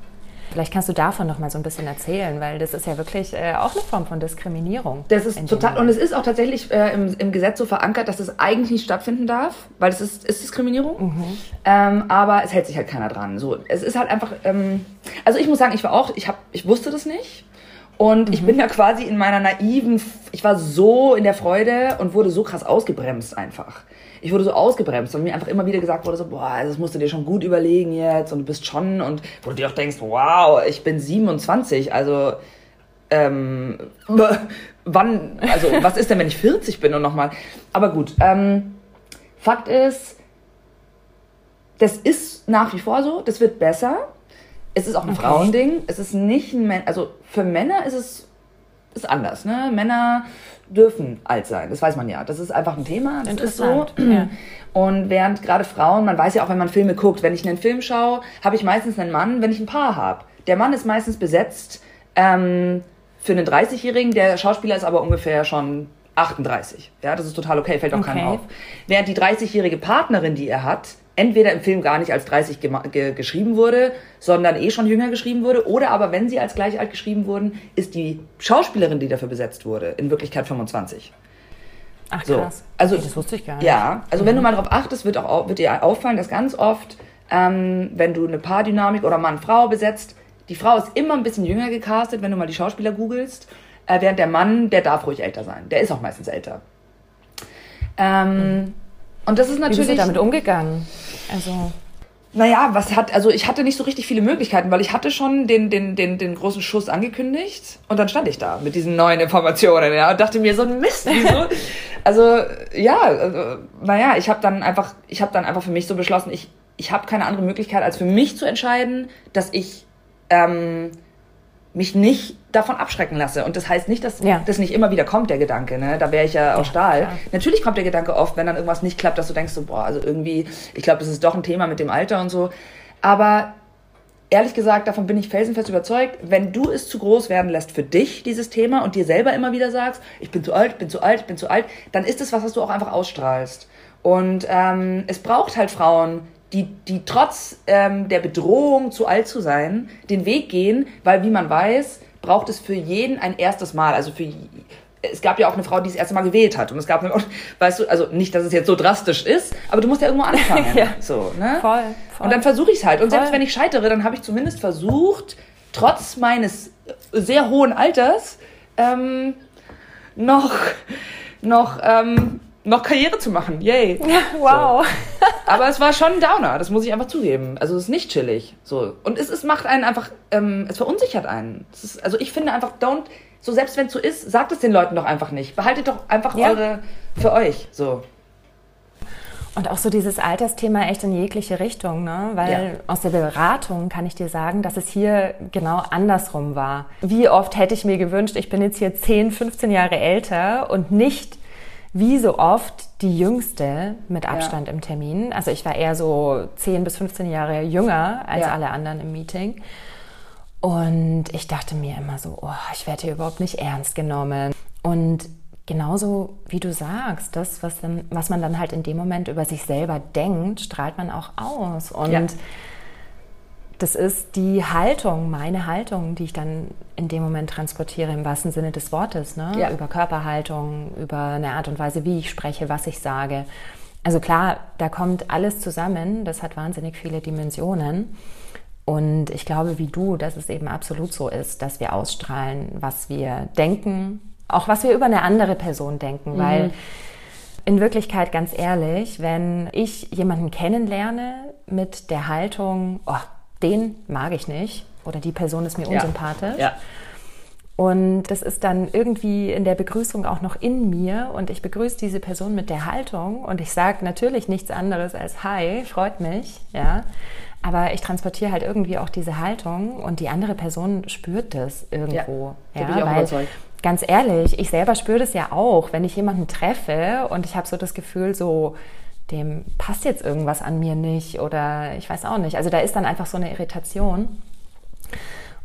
Vielleicht kannst du davon noch mal so ein bisschen erzählen, weil das ist ja wirklich äh, auch eine Form von Diskriminierung. Das ist total und es ist auch tatsächlich äh, im, im, Gesetz so verankert, dass das eigentlich nicht stattfinden darf, weil es ist, ist Diskriminierung. Mhm. Ähm, aber es hält sich halt keiner dran. So, es ist halt einfach. Ähm, also ich muss sagen, ich war auch, ich habe, ich wusste das nicht. Und mhm. ich bin da quasi in meiner naiven, ich war so in der Freude und wurde so krass ausgebremst einfach ich wurde so ausgebremst und mir einfach immer wieder gesagt wurde so, boah, das musst du dir schon gut überlegen jetzt und du bist schon und wo du dir auch denkst, wow, ich bin 27, also ähm, wann, also was ist denn, wenn ich 40 bin und nochmal, aber gut, ähm, Fakt ist, das ist nach wie vor so, das wird besser, es ist auch ein okay. Frauending, es ist nicht ein, Män also für Männer ist es ist anders. Ne? Männer dürfen alt sein, das weiß man ja. Das ist einfach ein Thema. Das Interessant. Ist so. Ja. Und während gerade Frauen, man weiß ja auch, wenn man Filme guckt, wenn ich einen Film schaue, habe ich meistens einen Mann, wenn ich ein Paar habe. Der Mann ist meistens besetzt ähm, für einen 30-Jährigen, der Schauspieler ist aber ungefähr schon 38. Ja, das ist total okay, fällt auch Okay. keinem auf. Während die 30-jährige Partnerin, die er hat, entweder im Film gar nicht als 30 gema- ge geschrieben wurde, sondern eh schon jünger geschrieben wurde, oder aber wenn sie als gleich alt geschrieben wurden, ist die Schauspielerin, die dafür besetzt wurde, in Wirklichkeit 25. Ach So. krass. Also, das wusste ich gar nicht. Ja, also wenn du mal darauf achtest, wird, auch, au- wird dir auffallen, dass ganz oft, ähm, wenn du eine Paardynamik oder Mann-Frau besetzt, die Frau ist immer ein bisschen jünger gecastet, wenn du mal die Schauspieler googelst, äh, während der Mann, der darf ruhig älter sein. Der ist auch meistens älter. Ähm, Und das ist Wie bist du natürlich. damit umgegangen? Also, Naja, was hat, also ich hatte nicht so richtig viele Möglichkeiten, weil ich hatte schon den, den, den, den großen Schuss angekündigt und dann stand ich da mit diesen neuen Informationen, ja, und dachte mir so ein Mist, wieso? also, ja, also, naja, ich habe dann einfach, ich habe dann einfach für mich so beschlossen, ich, ich habe keine andere Möglichkeit, als für mich zu entscheiden, dass ich ähm, mich nicht davon abschrecken lasse. Und das heißt nicht, dass Ja. das nicht immer wieder kommt, der Gedanke. Ne? Da wäre ich ja auch Stahl. klar. Natürlich kommt der Gedanke oft, wenn dann irgendwas nicht klappt, dass du denkst, so, boah, also irgendwie, ich glaube, das ist doch ein Thema mit dem Alter und so. Aber ehrlich gesagt, davon bin ich felsenfest überzeugt, wenn du es zu groß werden lässt für dich, dieses Thema, und dir selber immer wieder sagst, ich bin zu alt, ich bin zu alt, ich bin zu alt, dann ist es was, was du auch einfach ausstrahlst. Und ähm, es braucht halt Frauen, die, die trotz ähm, der Bedrohung, zu alt zu sein, den Weg gehen, weil, wie man weiß, braucht es für jeden ein erstes Mal. Also für es gab ja auch eine Frau, die das erste Mal gewählt hat. Und es gab, eine, weißt du, also nicht, dass es jetzt so drastisch ist, aber du musst ja irgendwo anfangen. Ja. So, ne? voll, voll. Und dann versuche ich es halt. Und selbst Voll. wenn ich scheitere, dann habe ich zumindest versucht, trotz meines sehr hohen Alters ähm, noch, noch, ähm, noch Karriere zu machen. Yay. ja, wow. Aber es war schon ein Downer, das muss ich einfach zugeben. Also es ist nicht chillig. So. Und es, es macht einen einfach, ähm, es verunsichert einen. Ist, also ich finde einfach, don't, so selbst wenn es so ist, sagt es den Leuten doch einfach nicht. Behaltet doch einfach Ja. eure für euch. So. Und auch so dieses Altersthema echt in jegliche Richtung, ne? Weil Ja. aus der Beratung kann ich dir sagen, dass es hier genau andersrum war. Wie oft hätte ich mir gewünscht, ich bin jetzt hier 10, 15 Jahre älter und nicht wie so oft die Jüngste mit Abstand im Termin. Also ich war eher so 10 bis 15 Jahre jünger als Ja. alle anderen im Meeting. Und ich dachte mir immer so, oh, ich werde hier überhaupt nicht ernst genommen. Und genauso wie du sagst, das, was, dann, was man dann halt in dem Moment über sich selber denkt, strahlt man auch aus. Und Ja. Das ist die Haltung, meine Haltung, die ich dann in dem Moment transportiere, im wahrsten Sinne des Wortes. Ne? Ja. Über Körperhaltung, über eine Art und Weise, wie ich spreche, was ich sage. Also klar, da kommt alles zusammen. Das hat wahnsinnig viele Dimensionen. Und ich glaube, wie du, dass es eben absolut so ist, dass wir ausstrahlen, was wir denken, auch was wir über eine andere Person denken, weil in Wirklichkeit, ganz ehrlich, wenn ich jemanden kennenlerne mit der Haltung, oh, den mag ich nicht oder die Person ist mir unsympathisch, Ja. und das ist dann irgendwie in der Begrüßung auch noch in mir und ich begrüße diese Person mit der Haltung und ich sage natürlich nichts anderes als Hi, freut mich, ja. Aber ich transportiere halt irgendwie auch diese Haltung und die andere Person spürt das irgendwo. bin ich auch überzeugt. Ganz ehrlich, ich selber spüre das ja auch, wenn ich jemanden treffe und ich habe so das Gefühl, so dem passt jetzt irgendwas an mir nicht oder ich weiß auch nicht. Also da ist dann einfach so eine Irritation.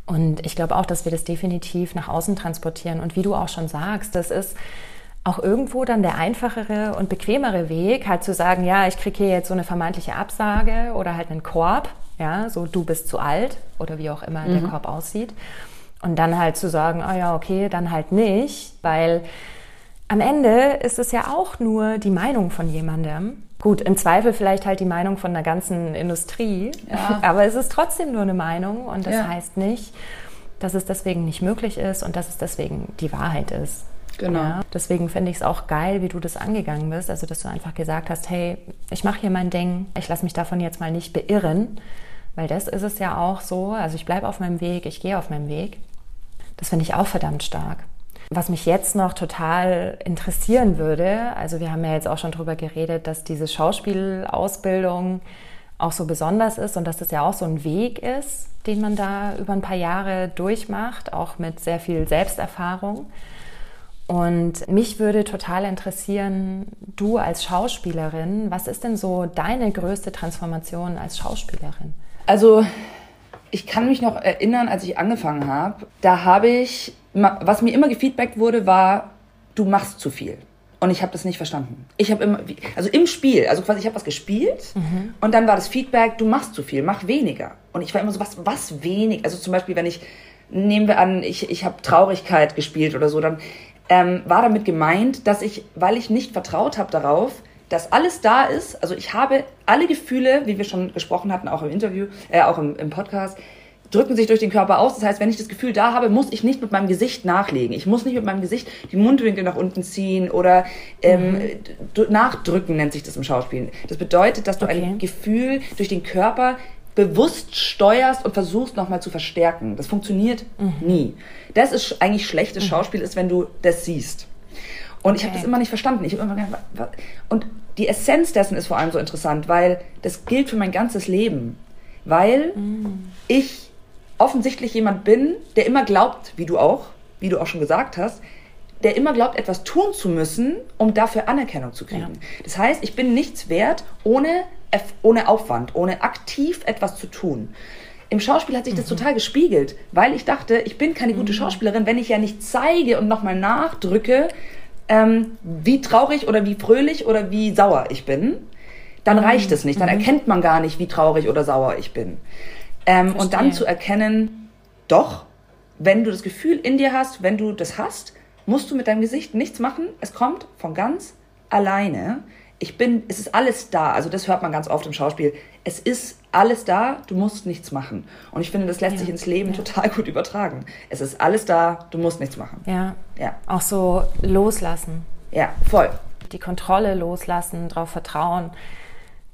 Und ich glaube auch, dass wir das definitiv nach außen transportieren. Und wie du auch schon sagst, das ist auch irgendwo dann der einfachere und bequemere Weg, halt zu sagen, ja, ich kriege hier jetzt so eine vermeintliche Absage oder halt einen Korb, ja, so du bist zu alt oder wie auch immer der Korb aussieht. Und dann halt zu sagen, ah ja, okay, dann halt nicht, weil am Ende ist es ja auch nur die Meinung von jemandem. Gut, im Zweifel vielleicht halt die Meinung von der ganzen Industrie, Ja. aber es ist trotzdem nur eine Meinung und das Ja. heißt nicht, dass es deswegen nicht möglich ist und dass es deswegen die Wahrheit ist. Genau. Ja, deswegen finde ich es auch geil, wie du das angegangen bist, also dass du einfach gesagt hast, hey, ich mache hier mein Ding, ich lasse mich davon jetzt mal nicht beirren, weil das ist es ja auch so, also ich bleibe auf meinem Weg, ich gehe auf meinem Weg. Das finde ich auch verdammt stark. Was mich jetzt noch total interessieren würde, also wir haben ja jetzt auch schon drüber geredet, dass diese Schauspielausbildung auch so besonders ist und dass das ja auch so ein Weg ist, den man da über ein paar Jahre durchmacht, auch mit sehr viel Selbsterfahrung. Und mich würde total interessieren, du als Schauspielerin, was ist denn so deine größte Transformation als Schauspielerin? Also ich kann mich noch erinnern, als ich angefangen habe, da habe ich, was mir immer gefeedbackt wurde, war, du machst zu viel. Und ich habe das nicht verstanden. Ich habe immer, also im Spiel, also quasi ich habe was gespielt mhm. und dann war das Feedback, du machst zu viel, mach weniger. Und ich war immer so, was, was wenig? Also zum Beispiel, wenn ich, nehmen wir an, ich, ich habe Traurigkeit gespielt oder so, dann ähm, war damit gemeint, dass ich, weil ich nicht vertraut habe darauf, dass alles da ist, also ich habe alle Gefühle, wie wir schon gesprochen hatten, auch im Interview, äh, auch im, im Podcast, drücken sich durch den Körper aus. Das heißt, wenn ich das Gefühl da habe, muss ich nicht mit meinem Gesicht nachlegen. Ich muss nicht mit meinem Gesicht die Mundwinkel nach unten ziehen oder ähm, mhm. nachdrücken, nennt sich das im Schauspielen. Das bedeutet, dass du okay. ein Gefühl durch den Körper bewusst steuerst und versuchst nochmal zu verstärken. Das funktioniert mhm. nie. Das ist eigentlich schlechtes mhm. Schauspiel, ist, wenn du das siehst. Und okay. ich habe das immer nicht verstanden. Ich immer gedacht, und die Essenz dessen ist vor allem so interessant, weil das gilt für mein ganzes Leben. Weil mhm. ich offensichtlich jemand bin, der immer glaubt, wie du auch, wie du auch schon gesagt hast, der immer glaubt, etwas tun zu müssen, um dafür Anerkennung zu kriegen. Ja. Das heißt, ich bin nichts wert, ohne, ohne Aufwand, ohne aktiv etwas zu tun. Im Schauspiel hat sich das mhm. total gespiegelt, weil ich dachte, ich bin keine gute mhm. Schauspielerin, wenn ich ja nicht zeige und nochmal nachdrücke, ähm, wie traurig oder wie fröhlich oder wie sauer ich bin. Dann mhm. reicht es nicht, dann mhm. erkennt man gar nicht, wie traurig oder sauer ich bin. Ähm, und dann zu erkennen, doch, wenn du das Gefühl in dir hast, wenn du das hast, musst du mit deinem Gesicht nichts machen. Es kommt von ganz alleine. Ich bin, es ist alles da. Also das hört man ganz oft im Schauspiel. Es ist alles da, du musst nichts machen. Und ich finde, das lässt ja. sich ins Leben ja. total gut übertragen. Es ist alles da, du musst nichts machen. Ja. ja. Auch so loslassen. Ja, voll. Die Kontrolle loslassen, darauf vertrauen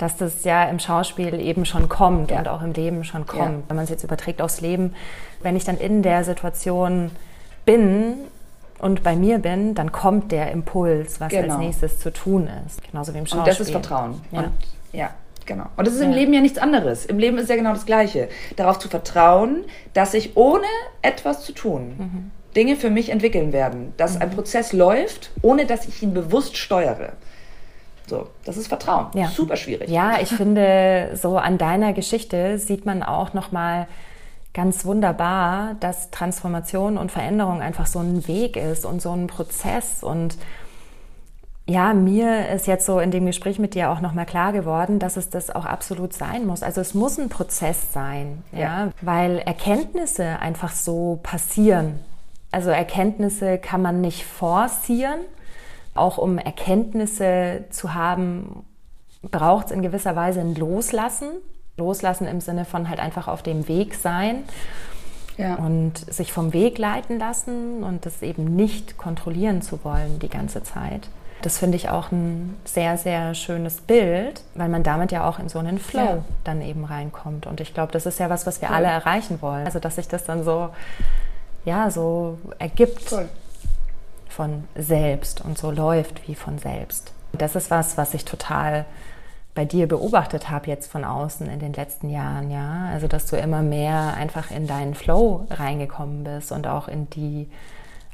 dass das ja im Schauspiel eben schon kommt ja. und auch im Leben schon kommt. Wenn man es jetzt überträgt aufs Leben, wenn ich dann in der Situation bin und bei mir bin, dann kommt der Impuls, was genau. als nächstes zu tun ist. Genauso wie im Schauspiel. Und das ist Vertrauen. Ja. Und, ja. Genau. Und das ist im Leben ja nichts anderes. Im Leben ist ja genau das Gleiche. Darauf zu vertrauen, dass ich ohne etwas zu tun mhm. Dinge für mich entwickeln werden. Dass mhm. ein Prozess läuft, ohne dass ich ihn bewusst steuere. So, das ist Vertrauen. Ja. Super schwierig. Ja, ich finde, so an deiner Geschichte sieht man auch nochmal ganz wunderbar, dass Transformation und Veränderung einfach so ein Weg ist und so ein Prozess. Und ja, mir ist jetzt so in dem Gespräch mit dir auch nochmal klar geworden, dass es das auch absolut sein muss. Also es muss ein Prozess sein, ja, ja weil Erkenntnisse einfach so passieren. Also Erkenntnisse kann man nicht forcieren auch um Erkenntnisse zu haben, braucht es in gewisser Weise ein Loslassen. Loslassen im Sinne von halt einfach auf dem Weg sein ja. und sich vom Weg leiten lassen und das eben nicht kontrollieren zu wollen die ganze Zeit. Das finde ich auch ein sehr, sehr schönes Bild, weil man damit ja auch in so einen Flow ja. dann eben reinkommt. Und ich glaube, das ist ja was, was wir cool. alle erreichen wollen. Also, dass sich das dann so, ja, so ergibt. Cool von selbst und so läuft wie von selbst. Das ist was, was ich total bei dir beobachtet habe jetzt von außen in den letzten Jahren, ja. Also dass du immer mehr einfach in deinen Flow reingekommen bist und auch in die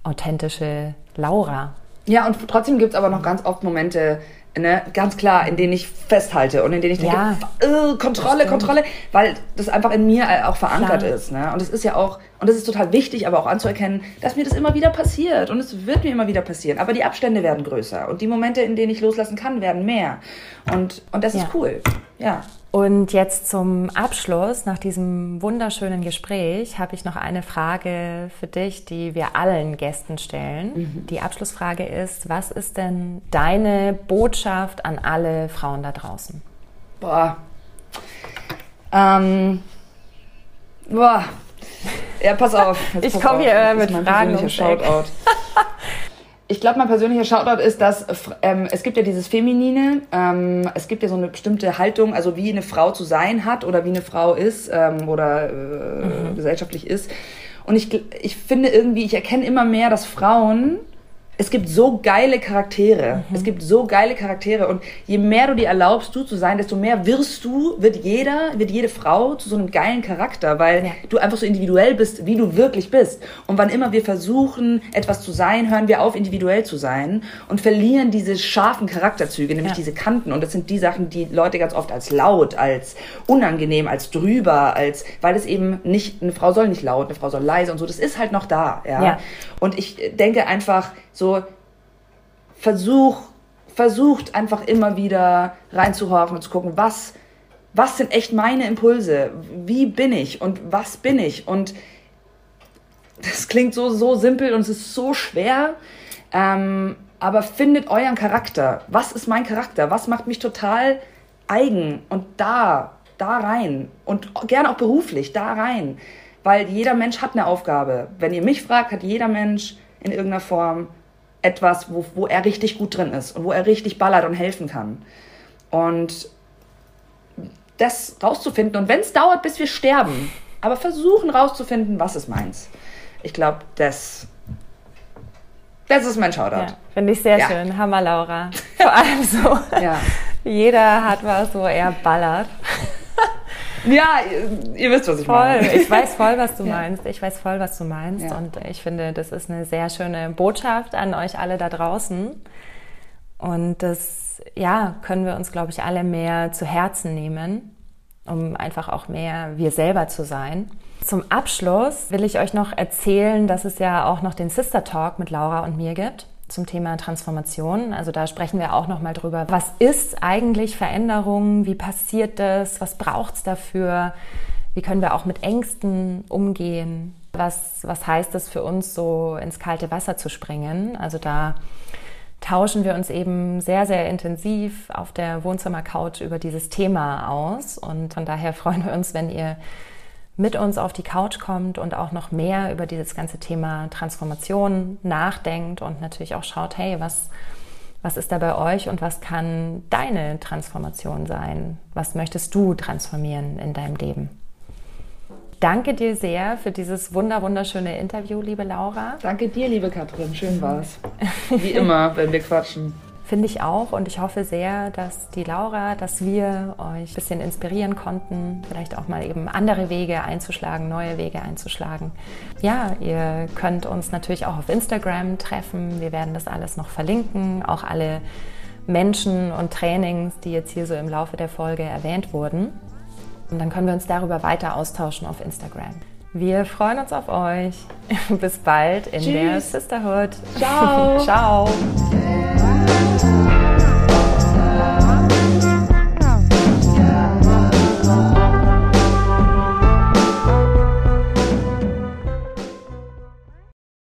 authentische Laura. Ja, und trotzdem gibt es aber noch ganz oft Momente, ne, ganz klar, in denen ich festhalte und in denen ich denke, ja, äh, Kontrolle, Kontrolle, weil das einfach in mir auch verankert klar. ist. Ne? Und es ist ja auch, und es ist total wichtig, aber auch anzuerkennen, dass mir das immer wieder passiert und es wird mir immer wieder passieren. Aber die Abstände werden größer und die Momente, in denen ich loslassen kann, werden mehr. Und, und das ja. ist cool. Ja. Und jetzt zum Abschluss, nach diesem wunderschönen Gespräch, habe ich noch eine Frage für dich, die wir allen Gästen stellen. Mhm. Die Abschlussfrage ist, was ist denn deine Botschaft an alle Frauen da draußen? Boah. Ähm. Boah. Ja, pass auf. ich komme hier mit Fragen. Shoutout. Ich glaube, mein persönlicher Shoutout ist, dass ähm, es gibt ja dieses Feminine, ähm, es gibt ja so eine bestimmte Haltung, also wie eine Frau zu sein hat oder wie eine Frau ist ähm, oder äh, mhm. gesellschaftlich ist. Und ich, ich finde irgendwie, ich erkenne immer mehr, dass Frauen es gibt so geile Charaktere. Mhm. Es gibt so geile Charaktere. Und je mehr du dir erlaubst, du zu sein, desto mehr wirst du, wird jeder, wird jede Frau zu so einem geilen Charakter, weil ja. du einfach so individuell bist, wie du wirklich bist. Und wann immer wir versuchen, etwas zu sein, hören wir auf, individuell zu sein und verlieren diese scharfen Charakterzüge, nämlich ja. diese Kanten. Und das sind die Sachen, die Leute ganz oft als laut, als unangenehm, als drüber, als, weil es eben nicht, eine Frau soll nicht laut, eine Frau soll leise und so. Das ist halt noch da, ja. ja. Und ich denke einfach, so versuch, versucht einfach immer wieder reinzuhorchen und zu gucken, was, was sind echt meine Impulse? Wie bin ich und was bin ich? Und das klingt so, so simpel und es ist so schwer. Ähm, aber findet euren Charakter. Was ist mein Charakter? Was macht mich total eigen? Und da, da rein. Und gerne auch beruflich, da rein. Weil jeder Mensch hat eine Aufgabe. Wenn ihr mich fragt, hat jeder Mensch in irgendeiner Form etwas, wo, wo er richtig gut drin ist und wo er richtig ballert und helfen kann. Und das rauszufinden und wenn es dauert, bis wir sterben, aber versuchen rauszufinden, was ist meins. Ich glaube, das, das ist mein Shoutout. Ja, Finde ich sehr ja. schön. Hammer, Laura. Vor allem so. ja. Jeder hat was, wo er ballert. Ja, ihr wisst, was ich voll. meine. Ich weiß voll, was du ja. meinst. Ich weiß voll, was du meinst. Ja. Und ich finde, das ist eine sehr schöne Botschaft an euch alle da draußen. Und das, ja, können wir uns, glaube ich, alle mehr zu Herzen nehmen, um einfach auch mehr wir selber zu sein. Zum Abschluss will ich euch noch erzählen, dass es ja auch noch den Sister Talk mit Laura und mir gibt zum Thema Transformation. Also da sprechen wir auch noch mal drüber. Was ist eigentlich Veränderung? Wie passiert das? Was braucht es dafür? Wie können wir auch mit Ängsten umgehen? Was, was heißt es für uns, so ins kalte Wasser zu springen? Also da tauschen wir uns eben sehr, sehr intensiv auf der Wohnzimmercouch über dieses Thema aus. Und von daher freuen wir uns, wenn ihr mit uns auf die Couch kommt und auch noch mehr über dieses ganze Thema Transformation nachdenkt und natürlich auch schaut, hey, was, was ist da bei euch und was kann deine Transformation sein? Was möchtest du transformieren in deinem Leben? Danke dir sehr für dieses wunder wunderschöne Interview, liebe Laura. Danke dir, liebe Katrin. Schön war's. Wie immer, wenn wir quatschen. Finde ich auch und ich hoffe sehr, dass die Laura, dass wir euch ein bisschen inspirieren konnten, vielleicht auch mal eben andere Wege einzuschlagen, neue Wege einzuschlagen. Ja, ihr könnt uns natürlich auch auf Instagram treffen. Wir werden das alles noch verlinken, auch alle Menschen und Trainings, die jetzt hier so im Laufe der Folge erwähnt wurden. Und dann können wir uns darüber weiter austauschen auf Instagram. Wir freuen uns auf euch. Bis bald in Tschüss. der Sisterhood. Ciao. Ciao. Thank you.